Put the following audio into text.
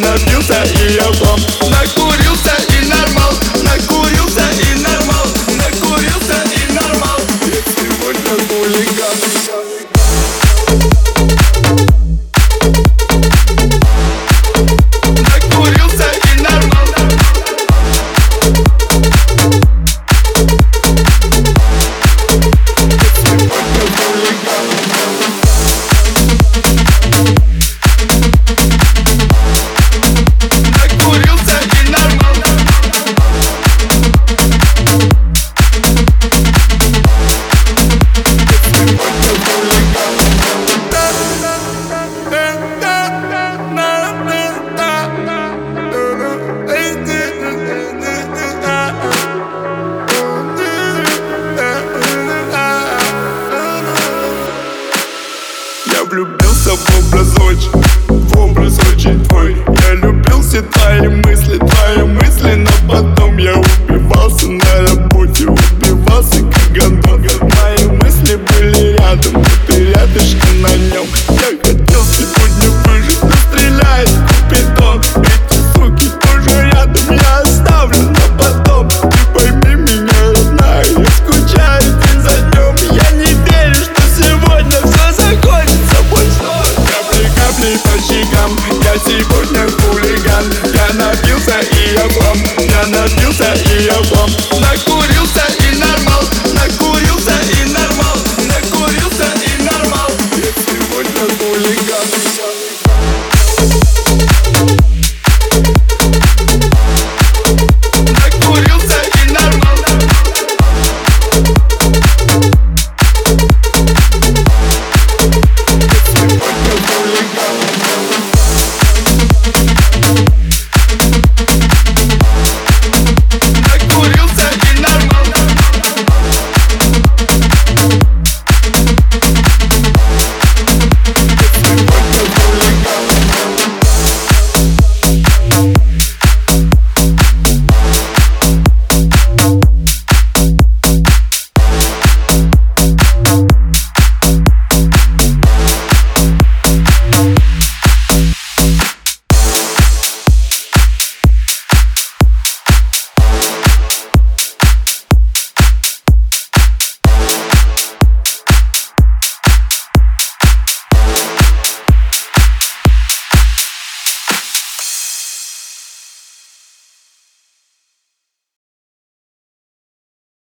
напился и я вам накурился. влюбился в образ Сегодня хулиган. Я напился и я плам Я напился и